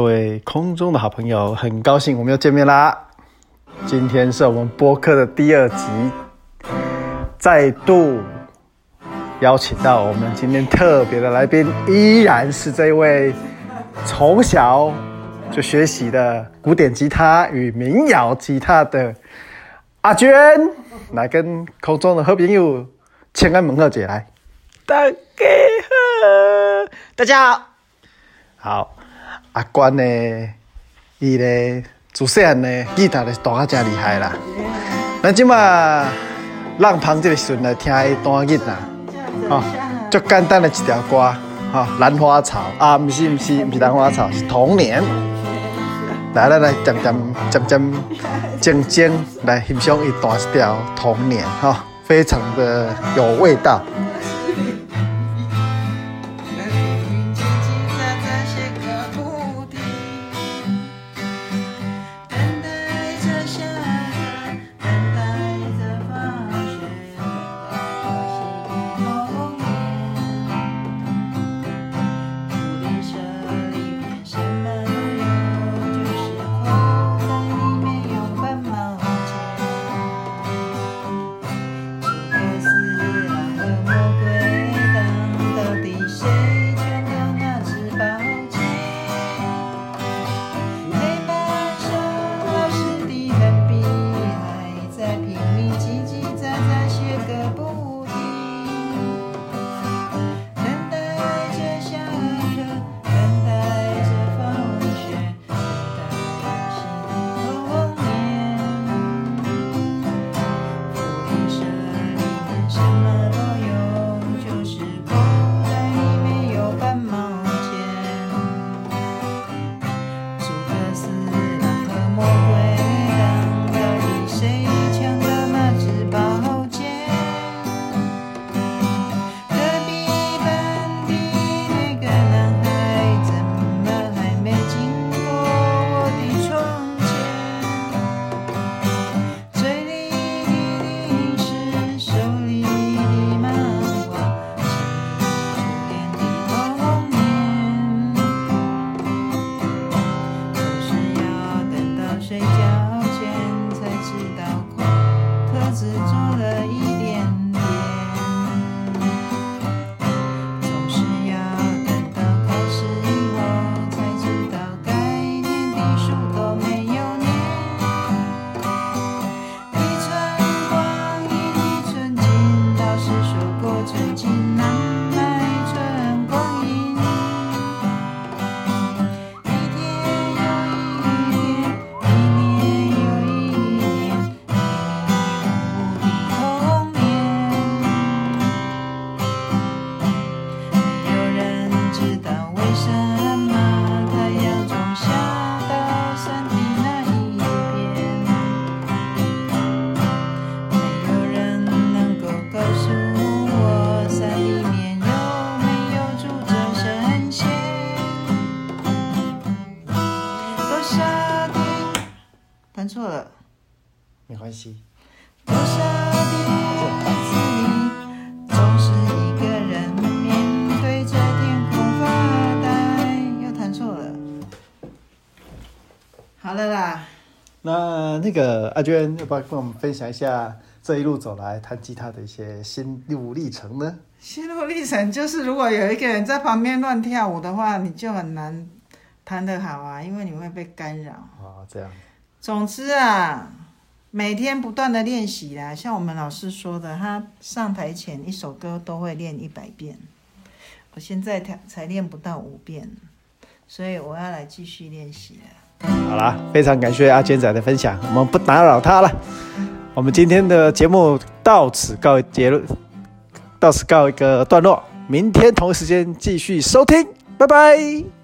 各位空中的好朋友，很高兴我们又见面啦！今天是我们播客的第二集，再度邀请到我们今天特别的来宾，依然是这位从小就学习的古典吉他与民谣吉他的阿娟，来跟空中的好朋友请安问候姐来。大家好，大家好。好，阿娟呢，伊咧自细汉呢，吉他咧弹啊真厉害啦。咱即马让旁这个时阵来听伊弹吉他，吼，足简单的一条歌，吼，兰花草啊，不是不是不是兰花草，是童年。来来来，渐渐渐渐静静来欣赏伊弹一条童年，吼，非常的有味道。gente. 错了，没关系。多少日子里，总是一个人面对着天空发呆。又弹错了。好了啦。那那个阿娟，要不要跟我们分享一下这一路走来弹吉他的一些心路历程呢？心路历程就是，如果有一个人在旁边乱跳舞的话，你就很难弹得好啊，因为你会被干扰。哦，这样。总之啊，每天不断的练习啦。像我们老师说的，他上台前一首歌都会练一百遍。我现在才才练不到五遍，所以我要来继续练习了。好啦，非常感谢阿娟仔的分享，我们不打扰他了。我们今天的节目到此告一结论，到此告一个段落。明天同一时间继续收听，拜拜。